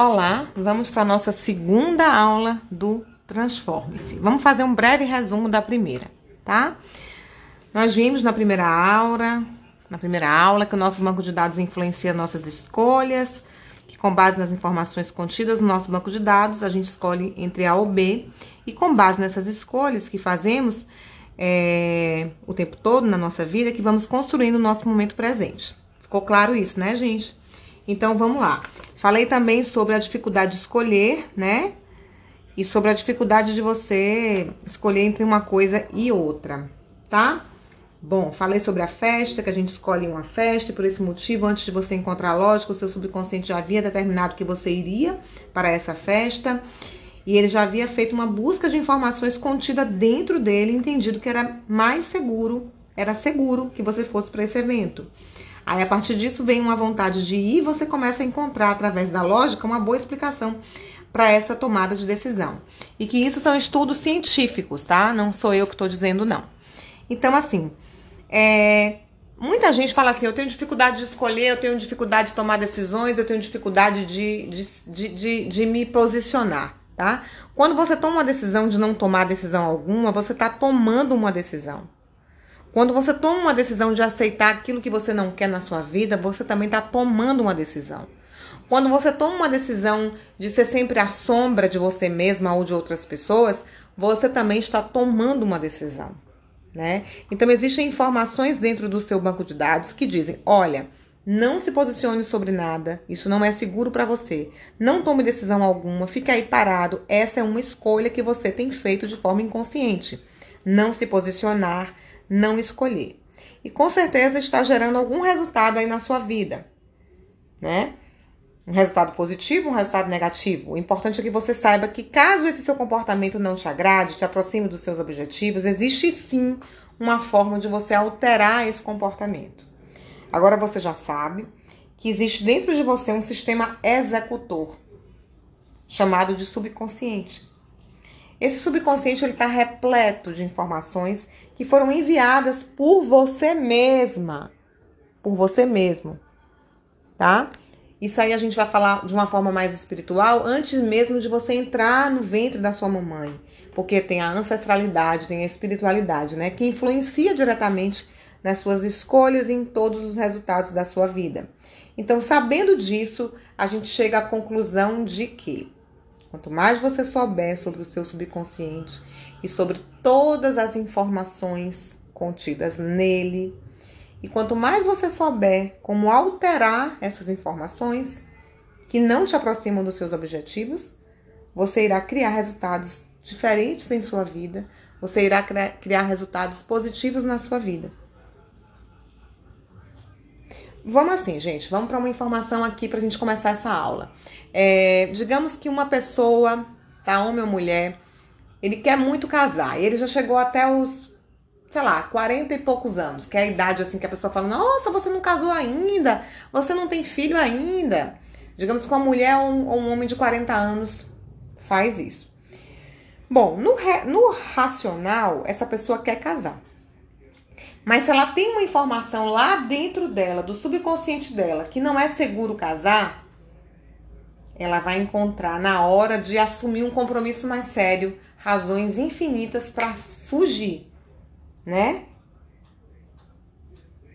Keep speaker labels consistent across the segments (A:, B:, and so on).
A: Olá, vamos para a nossa segunda aula do Transforme-se. Vamos fazer um breve resumo da primeira, tá? Nós vimos na primeira aula, na primeira aula, que o nosso banco de dados influencia nossas escolhas, que com base nas informações contidas no nosso banco de dados, a gente escolhe entre A ou B, e com base nessas escolhas que fazemos é, o tempo todo na nossa vida, que vamos construindo o nosso momento presente. Ficou claro isso, né, gente? Então, vamos lá. Falei também sobre a dificuldade de escolher, né? E sobre a dificuldade de você escolher entre uma coisa e outra, tá? Bom, falei sobre a festa, que a gente escolhe uma festa, e por esse motivo, antes de você encontrar a lógica, o seu subconsciente já havia determinado que você iria para essa festa, e ele já havia feito uma busca de informações contida dentro dele, entendido que era mais seguro, era seguro que você fosse para esse evento. Aí, a partir disso, vem uma vontade de ir e você começa a encontrar, através da lógica, uma boa explicação para essa tomada de decisão. E que isso são estudos científicos, tá? Não sou eu que estou dizendo, não. Então, assim, é, muita gente fala assim: eu tenho dificuldade de escolher, eu tenho dificuldade de tomar decisões, eu tenho dificuldade de, de, de, de, de me posicionar, tá? Quando você toma uma decisão de não tomar decisão alguma, você está tomando uma decisão. Quando você toma uma decisão de aceitar aquilo que você não quer na sua vida, você também está tomando uma decisão. Quando você toma uma decisão de ser sempre a sombra de você mesma ou de outras pessoas, você também está tomando uma decisão, né? Então existem informações dentro do seu banco de dados que dizem: olha, não se posicione sobre nada, isso não é seguro para você. Não tome decisão alguma, fique aí parado. Essa é uma escolha que você tem feito de forma inconsciente. Não se posicionar, não escolher. E com certeza está gerando algum resultado aí na sua vida, né? Um resultado positivo, um resultado negativo. O importante é que você saiba que caso esse seu comportamento não te agrade, te aproxime dos seus objetivos, existe sim uma forma de você alterar esse comportamento. Agora você já sabe que existe dentro de você um sistema executor chamado de subconsciente. Esse subconsciente ele está repleto de informações que foram enviadas por você mesma, por você mesmo, tá? Isso aí a gente vai falar de uma forma mais espiritual antes mesmo de você entrar no ventre da sua mamãe, porque tem a ancestralidade, tem a espiritualidade, né, que influencia diretamente nas suas escolhas e em todos os resultados da sua vida. Então, sabendo disso, a gente chega à conclusão de que Quanto mais você souber sobre o seu subconsciente e sobre todas as informações contidas nele, e quanto mais você souber como alterar essas informações que não te aproximam dos seus objetivos, você irá criar resultados diferentes em sua vida, você irá criar resultados positivos na sua vida. Vamos assim, gente, vamos para uma informação aqui para a gente começar essa aula. É, digamos que uma pessoa, tá, homem ou mulher, ele quer muito casar, ele já chegou até os, sei lá, 40 e poucos anos, que é a idade assim que a pessoa fala: Nossa, você não casou ainda, você não tem filho ainda. Digamos que uma mulher ou um, ou um homem de 40 anos faz isso. Bom, no, no racional, essa pessoa quer casar. Mas se ela tem uma informação lá dentro dela, do subconsciente dela, que não é seguro casar, ela vai encontrar na hora de assumir um compromisso mais sério razões infinitas para fugir, né?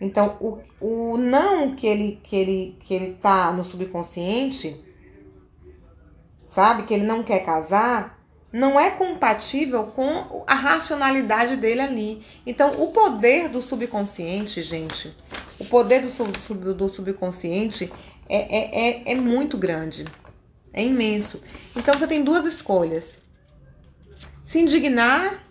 A: Então, o, o não que ele, que, ele, que ele tá no subconsciente, sabe? Que ele não quer casar, não é compatível com a racionalidade dele ali. Então, o poder do subconsciente, gente, o poder do, sub, do subconsciente é, é, é, é muito grande, é imenso. Então, você tem duas escolhas: se indignar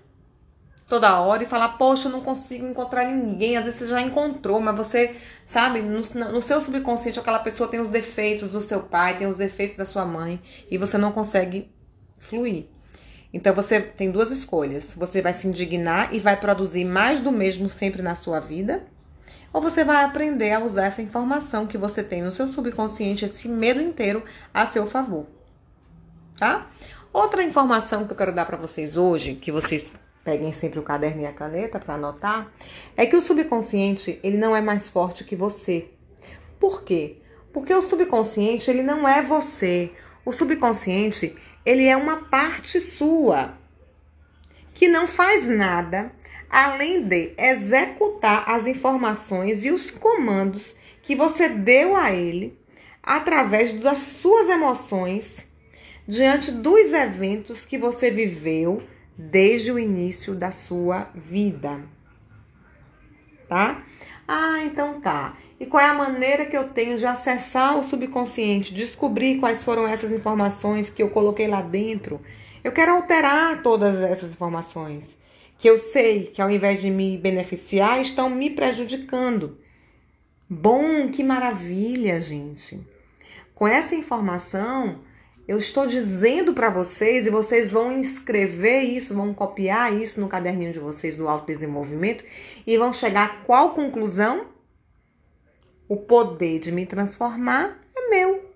A: toda hora e falar, poxa, eu não consigo encontrar ninguém. Às vezes você já encontrou, mas você, sabe, no, no, seu subconsciente aquela pessoa tem os defeitos do seu pai, tem os defeitos da sua mãe e você não consegue fluir. Então você tem duas escolhas. Você vai se indignar e vai produzir mais do mesmo sempre na sua vida, ou você vai aprender a usar essa informação que você tem no seu subconsciente, esse medo inteiro a seu favor. Tá? Outra informação que eu quero dar para vocês hoje, que vocês peguem sempre o caderno e a caneta para anotar, é que o subconsciente, ele não é mais forte que você. Por quê? Porque o subconsciente, ele não é você. O subconsciente, ele é uma parte sua que não faz nada além de executar as informações e os comandos que você deu a ele através das suas emoções diante dos eventos que você viveu desde o início da sua vida. Tá? Ah, então tá. E qual é a maneira que eu tenho de acessar o subconsciente, descobrir quais foram essas informações que eu coloquei lá dentro? Eu quero alterar todas essas informações que eu sei que ao invés de me beneficiar, estão me prejudicando. Bom, que maravilha, gente. Com essa informação, eu estou dizendo para vocês e vocês vão escrever isso, vão copiar isso no caderninho de vocês do autodesenvolvimento e vão chegar a qual conclusão? O poder de me transformar é meu.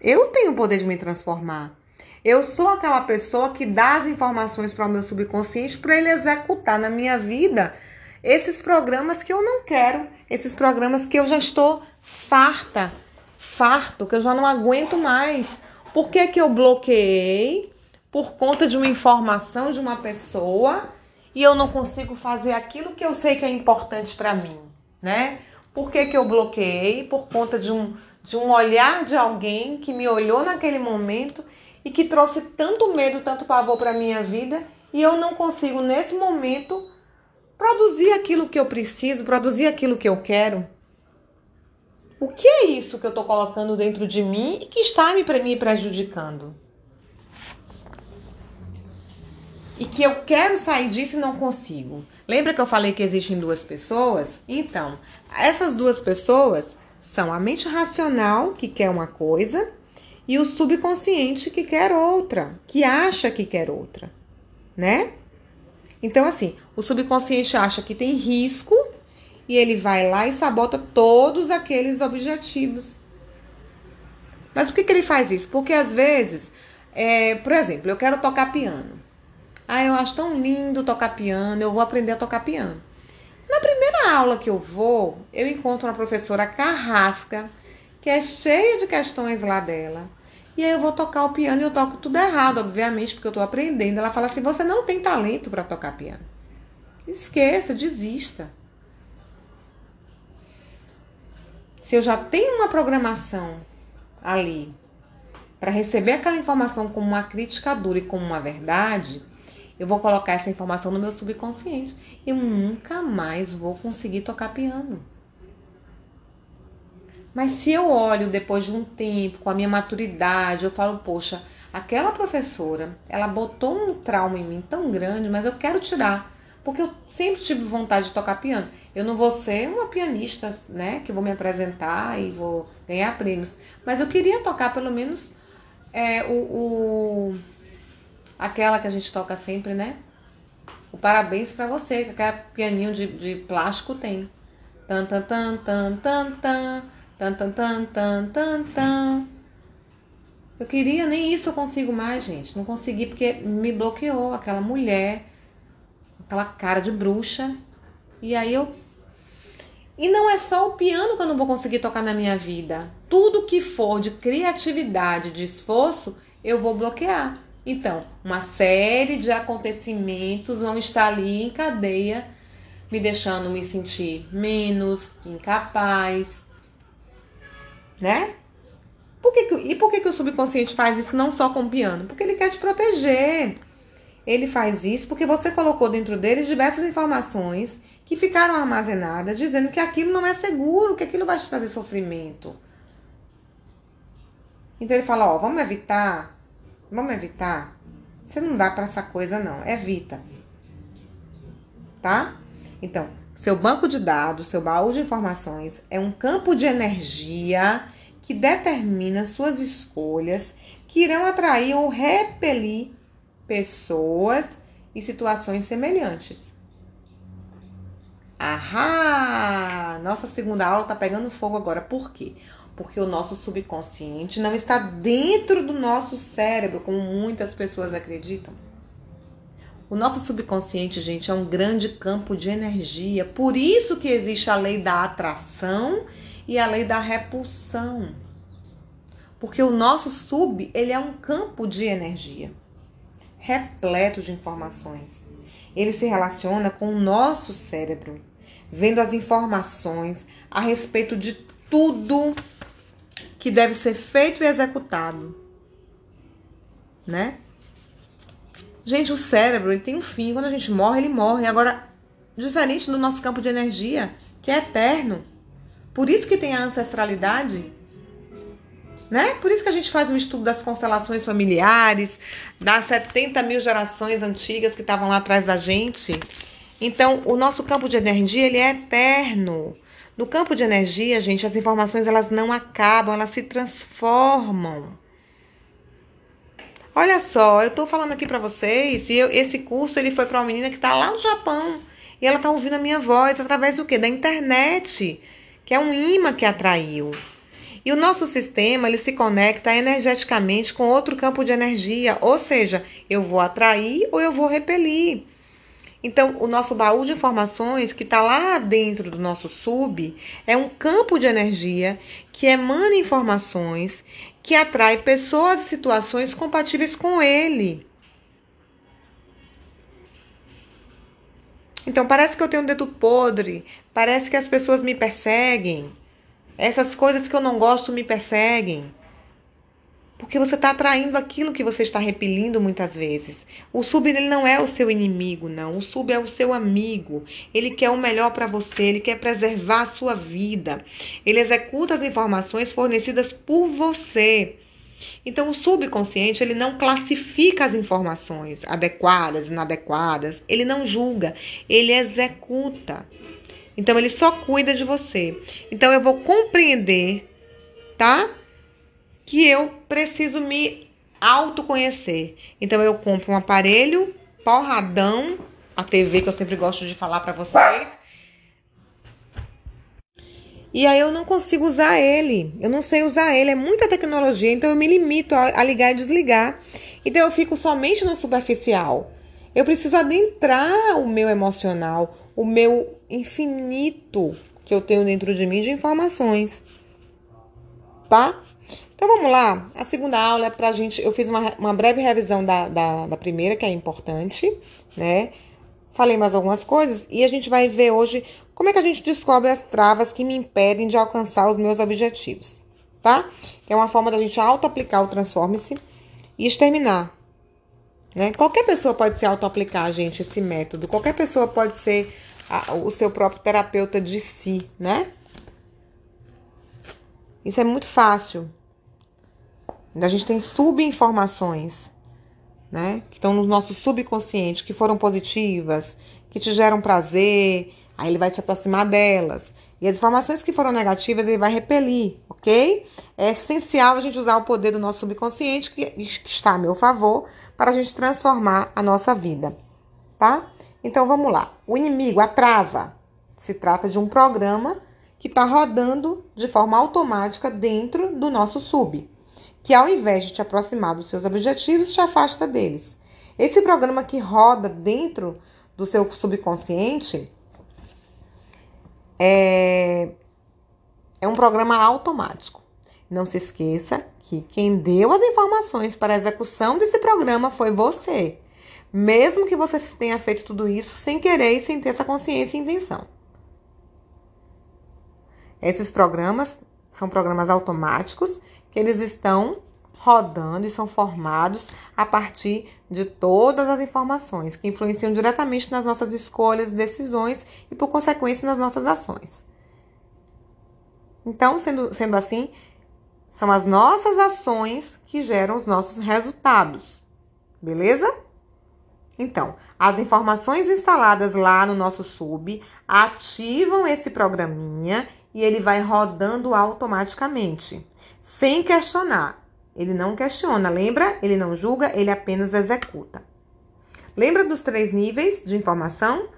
A: Eu tenho o poder de me transformar. Eu sou aquela pessoa que dá as informações para o meu subconsciente para ele executar na minha vida esses programas que eu não quero, esses programas que eu já estou farta, farto, que eu já não aguento mais. Por que, que eu bloqueei? Por conta de uma informação de uma pessoa e eu não consigo fazer aquilo que eu sei que é importante para mim, né? Por que, que eu bloqueei? Por conta de um, de um olhar de alguém que me olhou naquele momento e que trouxe tanto medo, tanto pavor para minha vida e eu não consigo nesse momento produzir aquilo que eu preciso, produzir aquilo que eu quero. O que é isso que eu estou colocando dentro de mim e que está me, me prejudicando? E que eu quero sair disso e não consigo. Lembra que eu falei que existem duas pessoas? Então, essas duas pessoas são a mente racional, que quer uma coisa, e o subconsciente que quer outra, que acha que quer outra, né? Então, assim, o subconsciente acha que tem risco e ele vai lá e sabota todos aqueles objetivos. Mas por que, que ele faz isso? Porque às vezes, é, por exemplo, eu quero tocar piano. Ah, eu acho tão lindo tocar piano, eu vou aprender a tocar piano. Na primeira aula que eu vou, eu encontro uma professora carrasca, que é cheia de questões lá dela. E aí eu vou tocar o piano e eu toco tudo errado, obviamente, porque eu tô aprendendo. Ela fala assim: você não tem talento para tocar piano. Esqueça, desista. Se eu já tenho uma programação ali para receber aquela informação como uma crítica dura e como uma verdade, eu vou colocar essa informação no meu subconsciente. Eu nunca mais vou conseguir tocar piano. Mas se eu olho depois de um tempo, com a minha maturidade, eu falo, poxa, aquela professora, ela botou um trauma em mim tão grande, mas eu quero tirar. Porque eu sempre tive vontade de tocar piano. Eu não vou ser uma pianista, né? Que vou me apresentar e vou ganhar prêmios. Mas eu queria tocar pelo menos é, o, o aquela que a gente toca sempre, né? O parabéns para você, que aquele pianinho de, de plástico tem. Tan, tan, tan, tan, tan, tan. Tan, tan, tan, tan, tan, tan. Eu queria, nem isso eu consigo mais, gente. Não consegui porque me bloqueou aquela mulher, aquela cara de bruxa. E aí eu. E não é só o piano que eu não vou conseguir tocar na minha vida. Tudo que for de criatividade, de esforço, eu vou bloquear. Então, uma série de acontecimentos vão estar ali em cadeia, me deixando me sentir menos, incapaz, né? Por que que, e por que, que o subconsciente faz isso não só com o piano? Porque ele quer te proteger. Ele faz isso porque você colocou dentro dele diversas informações que ficaram armazenadas, dizendo que aquilo não é seguro, que aquilo vai te trazer sofrimento. Então ele fala, ó, vamos evitar, vamos evitar. Você não dá para essa coisa não, evita. Tá? Então, seu banco de dados, seu baú de informações é um campo de energia que determina suas escolhas que irão atrair ou repelir pessoas e situações semelhantes. Ahá! Nossa segunda aula tá pegando fogo agora. Por quê? Porque o nosso subconsciente não está dentro do nosso cérebro, como muitas pessoas acreditam. O nosso subconsciente, gente, é um grande campo de energia. Por isso que existe a lei da atração e a lei da repulsão. Porque o nosso sub, ele é um campo de energia, repleto de informações. Ele se relaciona com o nosso cérebro, vendo as informações a respeito de tudo que deve ser feito e executado, né? Gente, o cérebro ele tem um fim. Quando a gente morre, ele morre. Agora, diferente do nosso campo de energia, que é eterno. Por isso que tem a ancestralidade né? Por isso que a gente faz um estudo das constelações familiares, das 70 mil gerações antigas que estavam lá atrás da gente. Então, o nosso campo de energia, ele é eterno. No campo de energia, gente, as informações elas não acabam, elas se transformam. Olha só, eu tô falando aqui para vocês, e eu, esse curso ele foi para uma menina que tá lá no Japão, e ela tá ouvindo a minha voz através do quê? Da internet, que é um imã que atraiu. E o nosso sistema ele se conecta energeticamente com outro campo de energia, ou seja, eu vou atrair ou eu vou repelir. Então, o nosso baú de informações que está lá dentro do nosso sub é um campo de energia que emana informações que atrai pessoas e situações compatíveis com ele. Então, parece que eu tenho um dedo podre, parece que as pessoas me perseguem. Essas coisas que eu não gosto me perseguem. Porque você está atraindo aquilo que você está repelindo muitas vezes. O sub ele não é o seu inimigo, não. O sub é o seu amigo. Ele quer o melhor para você, ele quer preservar a sua vida. Ele executa as informações fornecidas por você. Então, o subconsciente ele não classifica as informações adequadas, inadequadas, ele não julga, ele executa. Então ele só cuida de você. Então eu vou compreender, tá? Que eu preciso me autoconhecer. Então eu compro um aparelho porradão, a TV que eu sempre gosto de falar para vocês. E aí eu não consigo usar ele. Eu não sei usar ele, é muita tecnologia, então eu me limito a, ligar e desligar. Então eu fico somente no superficial. Eu preciso adentrar o meu emocional, o meu infinito que eu tenho dentro de mim de informações. Tá? Então vamos lá. A segunda aula é pra gente. Eu fiz uma, uma breve revisão da, da, da primeira, que é importante, né? Falei mais algumas coisas e a gente vai ver hoje como é que a gente descobre as travas que me impedem de alcançar os meus objetivos, tá? É uma forma da gente auto-aplicar o Transforme-se e exterminar. Né? Qualquer pessoa pode se auto-aplicar, gente, esse método. Qualquer pessoa pode ser a, o seu próprio terapeuta de si, né? Isso é muito fácil. A gente tem subinformações, né? Que estão no nosso subconsciente, que foram positivas, que te geram prazer, aí ele vai te aproximar delas. E as informações que foram negativas, ele vai repelir, ok? É essencial a gente usar o poder do nosso subconsciente, que, está a meu favor, para a gente transformar a nossa vida, tá? Então vamos lá. O inimigo, a trava, se trata de um programa que está rodando de forma automática dentro do nosso sub, que ao invés de te aproximar dos seus objetivos, te afasta deles. Esse programa que roda dentro do seu subconsciente é, é um programa automático. Não se esqueça que quem deu as informações para a execução desse programa foi você. Mesmo que você tenha feito tudo isso sem querer e sem ter essa consciência e intenção. Esses programas são programas automáticos que eles estão rodando e são formados a partir de todas as informações que influenciam diretamente nas nossas escolhas, decisões e, por consequência, nas nossas ações. Então, sendo, sendo assim, são as nossas ações que geram os nossos resultados. Beleza? Então, as informações instaladas lá no nosso sub ativam esse programinha e ele vai rodando automaticamente, sem questionar. Ele não questiona, lembra? Ele não julga, ele apenas executa. Lembra dos três níveis de informação?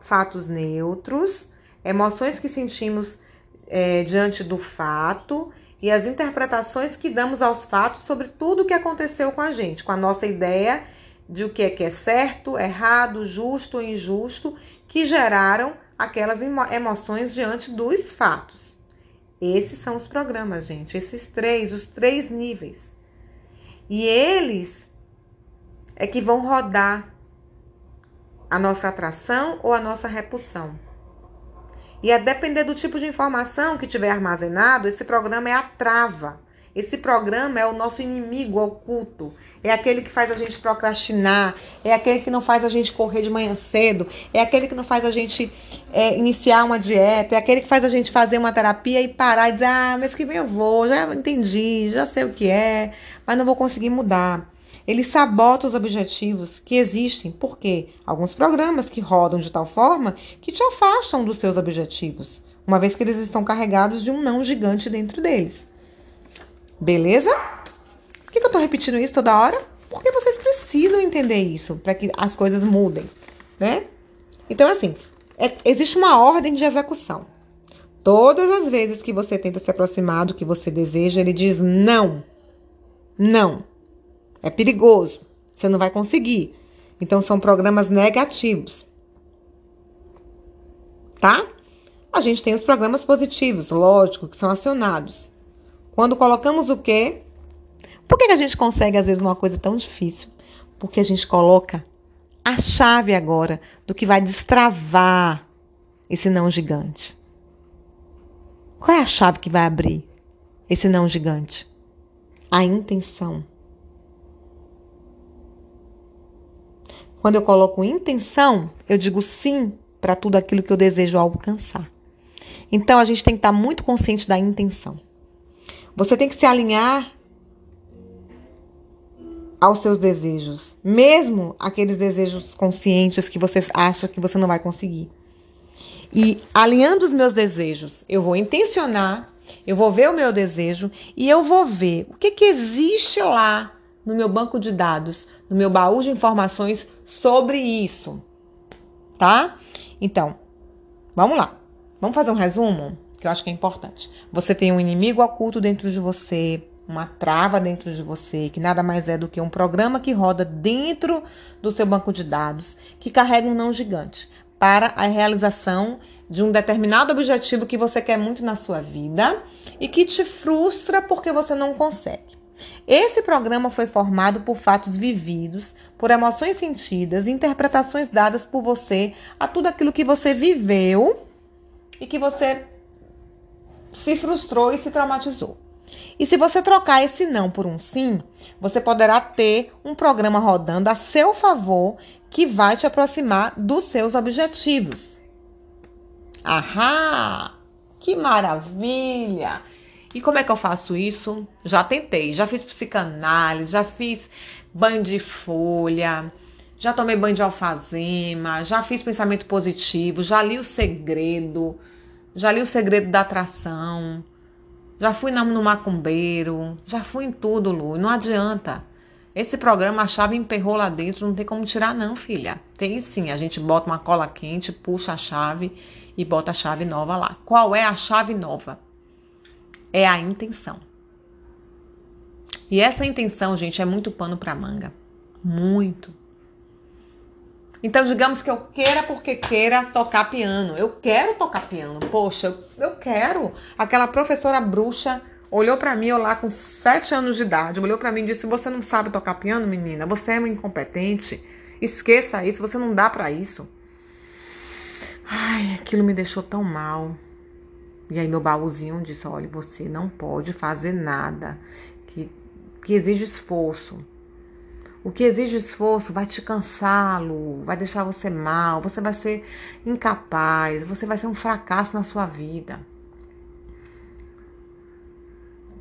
A: Fatos neutros, emoções que sentimos é, diante do fato e as interpretações que damos aos fatos sobre tudo o que aconteceu com a gente, com a nossa ideia de o que é que é certo, errado, justo ou injusto, que geraram aquelas emoções diante dos fatos. Esses são os programas, gente. Esses três, os três níveis. E eles é que vão rodar a nossa atração ou a nossa repulsão. E a depender do tipo de informação que tiver armazenado, esse programa é a trava. Esse programa é o nosso inimigo oculto. É aquele que faz a gente procrastinar. É aquele que não faz a gente correr de manhã cedo. É aquele que não faz a gente é, iniciar uma dieta. É aquele que faz a gente fazer uma terapia e parar e dizer: Ah, mês que vem eu vou. Já entendi, já sei o que é, mas não vou conseguir mudar. Ele sabota os objetivos que existem. Por quê? Alguns programas que rodam de tal forma que te afastam dos seus objetivos, uma vez que eles estão carregados de um não gigante dentro deles. Beleza? Por que, eu tô repetindo isso toda hora? Porque vocês precisam entender isso para que as coisas mudem, né? Então, assim, é, existe uma ordem de execução. Todas as vezes que você tenta se aproximar do que você deseja, ele diz não. Não. É perigoso. Você não vai conseguir. Então, são programas negativos. Tá? A gente tem os programas positivos, lógico, que são acionados. Quando colocamos o quê? Por que, a gente consegue, às vezes, uma coisa tão difícil? Porque a gente coloca a chave agora do que vai destravar esse não gigante. Qual é a chave que vai abrir esse não gigante? A intenção. Quando eu coloco intenção, eu digo sim para tudo aquilo que eu desejo alcançar. Então a gente tem que estar muito consciente da intenção. Você tem que se alinhar aos seus desejos, mesmo aqueles desejos conscientes que você acha que você não vai conseguir. E alinhando os meus desejos, eu vou intencionar, eu vou ver o meu desejo e eu vou ver o que, que existe lá no meu banco de dados, no meu baú de informações sobre isso. Tá? Então, vamos lá. Vamos fazer um resumo? Que eu acho que é importante. Você tem um inimigo oculto dentro de você, uma trava dentro de você, que nada mais é do que um programa que roda dentro do seu banco de dados, que carrega um não gigante para a realização de um determinado objetivo que você quer muito na sua vida e que te frustra porque você não consegue. Esse programa foi formado por fatos vividos, por emoções sentidas, interpretações dadas por você a tudo aquilo que você viveu e que você se frustrou e se traumatizou. E se você trocar esse não por um sim, você poderá ter um programa rodando a seu favor que vai te aproximar dos seus objetivos. Ahá! Que maravilha! E como é que eu faço isso? Já tentei, já fiz psicanálise, já fiz banho de folha, já tomei banho de alfazema, já fiz pensamento positivo, já li o segredo já li o segredo da atração, já fui no macumbeiro, já fui em tudo, Lu. Não adianta. Esse programa, a chave emperrou lá dentro, não tem como tirar, não, filha. Tem sim. A gente bota uma cola quente, puxa a chave e bota a chave nova lá. Qual é a chave nova? É a intenção. E essa intenção, gente, é muito pano para manga. Muito. Então, digamos que eu queira porque queira tocar piano. Eu quero tocar piano. Poxa, eu, quero. Aquela professora bruxa olhou para mim, eu lá com sete anos de idade, olhou para mim e disse: Você não sabe tocar piano, menina? Você é uma incompetente. Esqueça isso, você não dá para isso. Ai, aquilo me deixou tão mal. E aí meu baúzinho disse: Olha, você não pode fazer nada que, que exige esforço. O que exige esforço vai te cansá-lo, vai deixar você mal, você vai ser incapaz, você vai ser um fracasso na sua vida.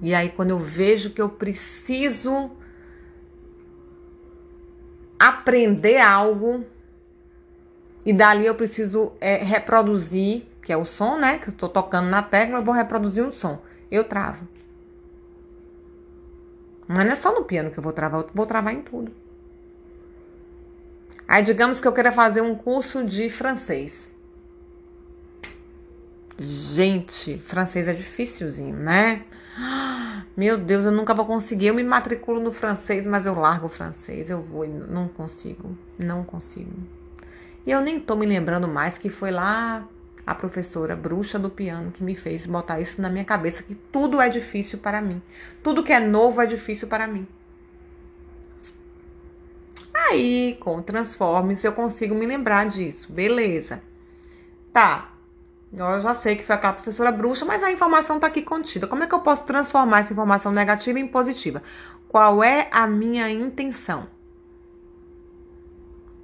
A: E aí, quando eu vejo que eu preciso aprender algo, e dali eu preciso é, reproduzir, que é o som, né? Que eu estou tocando na tecla, eu vou reproduzir um som. Eu travo. Mas não é só no piano que eu vou travar, eu vou travar em tudo. Aí, digamos que eu queira fazer um curso de francês. Gente, francês é dificilzinho, né? Meu Deus, eu nunca vou conseguir. Eu me matriculo no francês, mas eu largo o francês. Eu vou não consigo. Não consigo. E eu nem tô me lembrando mais que foi lá a professora bruxa do piano que me fez botar isso na minha cabeça que tudo é difícil para mim. Tudo que é novo é difícil para mim. Aí, com Transforme-se, eu consigo me lembrar disso. Beleza. Tá. Eu já sei que foi aquela professora bruxa, mas a informação está aqui contida. Como é que eu posso transformar essa informação negativa em positiva? Qual é a minha intenção?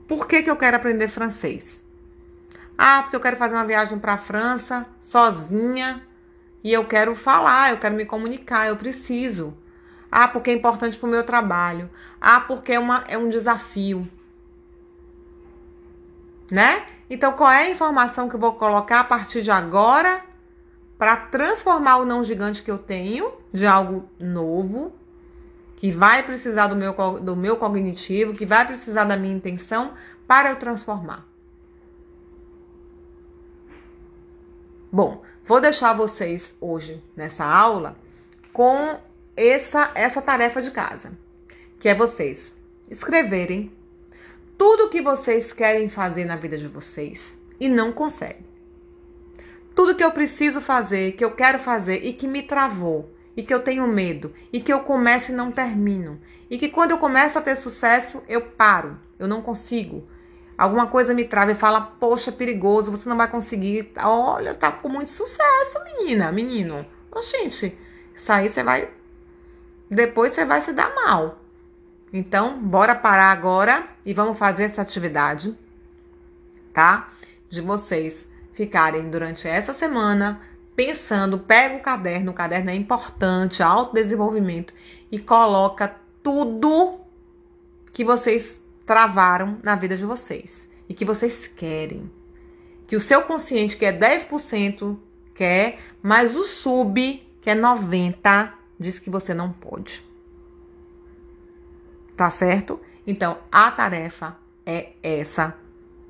A: Por que, que eu quero aprender francês? Ah, porque eu quero fazer uma viagem para a França sozinha e eu quero falar, eu quero me comunicar, eu preciso. Ah, porque é importante para o meu trabalho. Ah, porque é, uma, é um desafio. Né? Então, qual é a informação que eu vou colocar a partir de agora para transformar o não gigante que eu tenho de algo novo, que vai precisar do meu, do meu cognitivo, que vai precisar da minha intenção para eu transformar? Bom, vou deixar vocês hoje nessa aula com essa, essa tarefa de casa, que é vocês escreverem tudo que vocês querem fazer na vida de vocês e não conseguem. Tudo que eu preciso fazer, que eu quero fazer e que me travou, e que eu tenho medo, e que eu começo e não termino, e que quando eu começo a ter sucesso, eu paro, eu não consigo. Alguma coisa me trava e fala, poxa, perigoso, você não vai conseguir. Olha, tá com muito sucesso, menina, menino. Oh, gente, isso aí você vai. Depois você vai se dar mal. Então, bora parar agora e vamos fazer essa atividade, tá? De vocês ficarem durante essa semana pensando, pega o caderno, o caderno é importante, autodesenvolvimento e coloca tudo que vocês travaram na vida de vocês e que vocês querem. Que o seu consciente, que é 10%, quer, mas o sub, que é 90%, diz que você não pode. Tá certo? Então, a tarefa é essa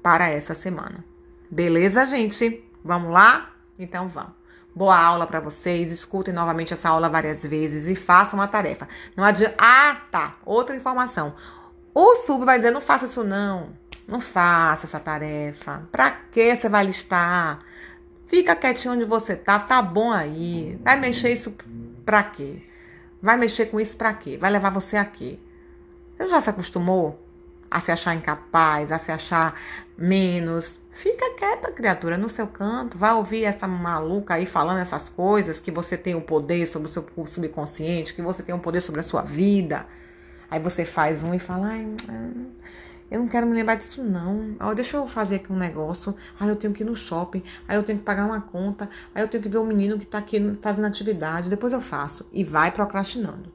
A: para essa semana. Beleza, gente? Vamos lá? Então vamos. Boa aula para vocês. Escutem novamente essa aula várias vezes e façam a tarefa. Não adianta. Ah, tá. Outra informação. O sub vai dizer: não faça isso, não. Não faça essa tarefa. Pra que você vai listar? Fica quietinho onde você tá, tá bom aí. Vai mexer isso pra quê? Vai mexer com isso pra quê? Vai levar você a quê? Você já se acostumou a se achar incapaz, a se achar menos? Fica quieta, criatura, no seu canto. Vai ouvir essa maluca aí falando essas coisas, que você tem o um poder sobre o seu subconsciente, que você tem um poder sobre a sua vida. Aí você faz um e fala, ai, eu não quero me lembrar disso, não. Ó, deixa eu fazer aqui um negócio. Aí eu tenho que ir no shopping. Aí eu tenho que pagar uma conta. Aí eu tenho que ver o menino que tá aqui fazendo atividade. Depois eu faço. E vai procrastinando.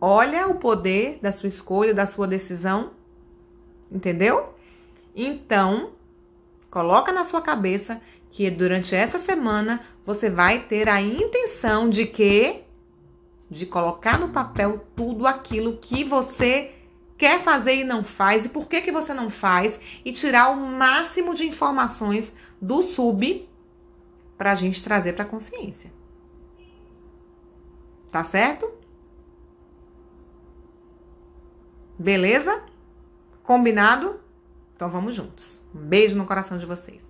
A: Olha o poder da sua escolha, da sua decisão. Entendeu? Então, coloca na sua cabeça que durante essa semana você vai ter a intenção de que de colocar no papel tudo aquilo que você quer fazer e não faz e por que que você não faz e tirar o máximo de informações do sub para a gente trazer para consciência. Tá certo? Beleza? Combinado? Então vamos juntos. Um beijo no coração de vocês.